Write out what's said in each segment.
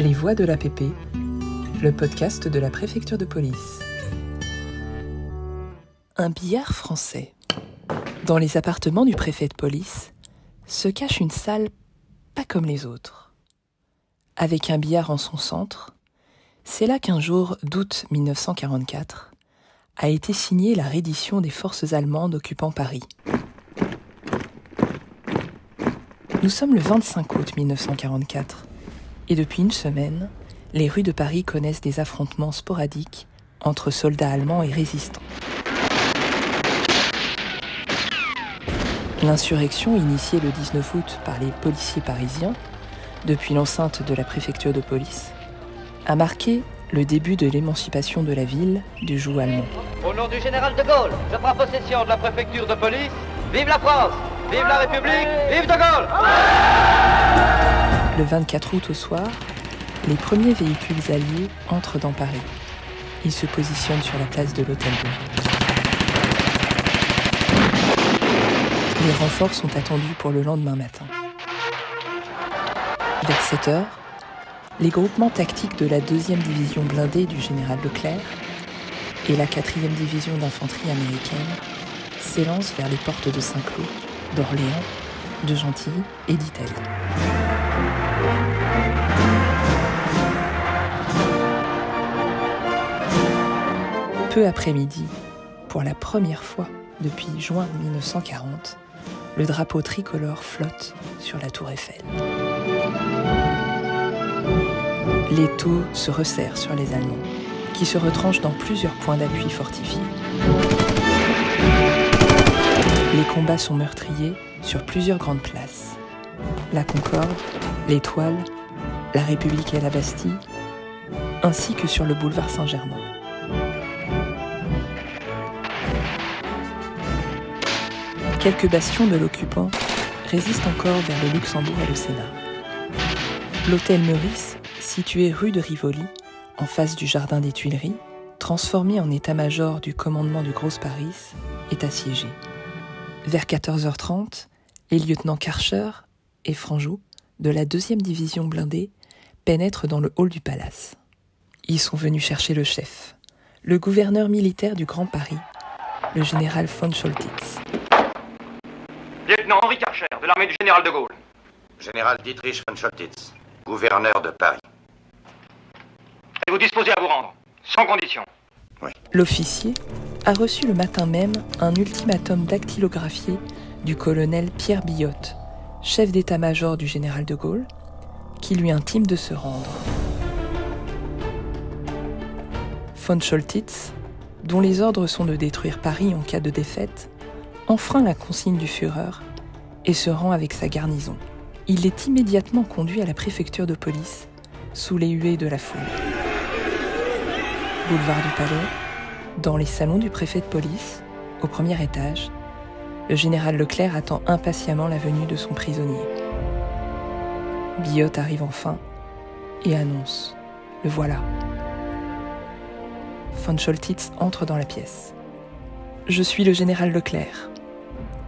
Les Voix de l'APP, le podcast de la préfecture de police. Un billard français. Dans les appartements du préfet de police se cache une salle pas comme les autres. Avec un billard en son centre, c'est là qu'un jour d'août 1944 a été signée la reddition des forces allemandes occupant Paris. Nous sommes le 25 août 1944 et depuis une semaine, les rues de Paris connaissent des affrontements sporadiques entre soldats allemands et résistants. L'insurrection initiée le 19 août par les policiers parisiens, depuis l'enceinte de la préfecture de police, a marqué le début de l'émancipation de la ville du joug allemand. Au nom du général de Gaulle, je prends possession de la préfecture de police. Vive la France Vive la République Vive de Gaulle Le 24 août au soir, les premiers véhicules alliés entrent dans Paris. Ils se positionnent sur la place de l'Hôtel de Ville. Les renforts sont attendus pour le lendemain matin. Vers 7 heures, les groupements tactiques de la 2e division blindée du général Leclerc et la 4e division d'infanterie américaine s'élancent vers les portes de Saint-Cloud, d'Orléans, de Gentilly et d'Italie. Après midi, pour la première fois depuis juin 1940, le drapeau tricolore flotte sur la tour Eiffel. Les taux se resserrent sur les Allemands, qui se retranchent dans plusieurs points d'appui fortifiés. Les combats sont meurtriers sur plusieurs grandes places. La Concorde, l'Étoile, la République et la Bastille, ainsi que sur le boulevard Saint-Germain. Quelques bastions de l'occupant résistent encore vers le Luxembourg et le Sénat. L'hôtel Meurice, situé rue de Rivoli, en face du jardin des Tuileries, transformé en état-major du commandement du Gros Paris, est assiégé. Vers 14h30, les lieutenants Karcher et Franjou de la 2e division blindée pénètrent dans le hall du palace. Ils sont venus chercher le chef, le gouverneur militaire du Grand Paris, le général von Scholtitz. Lieutenant Henri Karcher, de l'armée du général de Gaulle. Général Dietrich von Scholtitz, gouverneur de Paris. Et vous disposez à vous rendre, sans condition. L'officier a reçu le matin même un ultimatum dactylographié du colonel Pierre Billotte, chef d'état-major du général de Gaulle, qui lui intime de se rendre. Von Scholtitz, dont les ordres sont de détruire Paris en cas de défaite, enfreint la consigne du Führer et se rend avec sa garnison. Il est immédiatement conduit à la préfecture de police, sous les huées de la foule. Boulevard du Palais, dans les salons du préfet de police, au premier étage, le général Leclerc attend impatiemment la venue de son prisonnier. Billot arrive enfin et annonce Le voilà. Von Scholtitz entre dans la pièce. Je suis le général Leclerc.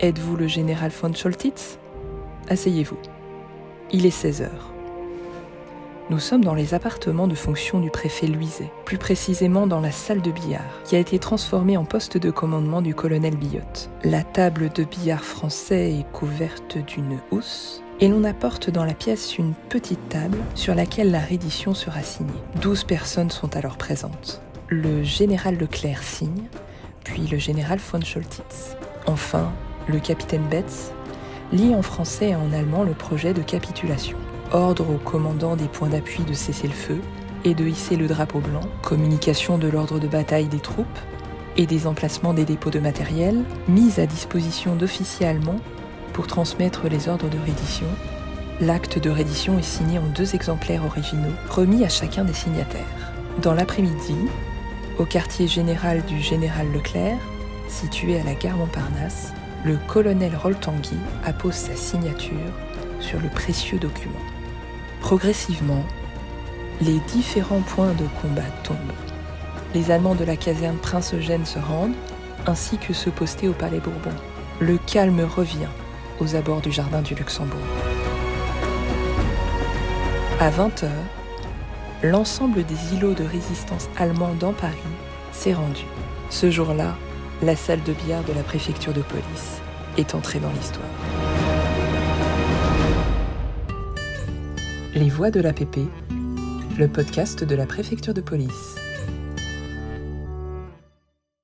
Êtes-vous le général von Scholtitz? Asseyez-vous. Il est 16 heures. Nous sommes dans les appartements de fonction du préfet Luizet, plus précisément dans la salle de billard, qui a été transformée en poste de commandement du colonel Billotte. La table de billard français est couverte d'une housse, et l'on apporte dans la pièce une petite table sur laquelle la reddition sera signée. Douze personnes sont alors présentes. Le général Leclerc signe, puis le général von Scholtitz. Enfin, le capitaine Betz lit en français et en allemand le projet de capitulation ordre au commandant des points d'appui de cesser le feu et de hisser le drapeau blanc, communication de l'ordre de bataille des troupes et des emplacements des dépôts de matériel, mise à disposition d'officiers allemands pour transmettre les ordres de reddition. L'acte de reddition est signé en deux exemplaires originaux, remis à chacun des signataires. Dans l'après-midi, au quartier général du général Leclerc, situé à la gare Montparnasse, le colonel Roltangui appose sa signature sur le précieux document. Progressivement, les différents points de combat tombent. Les Allemands de la caserne Prince Eugène se rendent, ainsi que ceux postés au Palais Bourbon. Le calme revient aux abords du jardin du Luxembourg. À 20h, l'ensemble des îlots de résistance allemands dans Paris s'est rendu. Ce jour-là, la salle de billard de la préfecture de police est entrée dans l'histoire. Les Voix de l'APP, le podcast de la préfecture de police.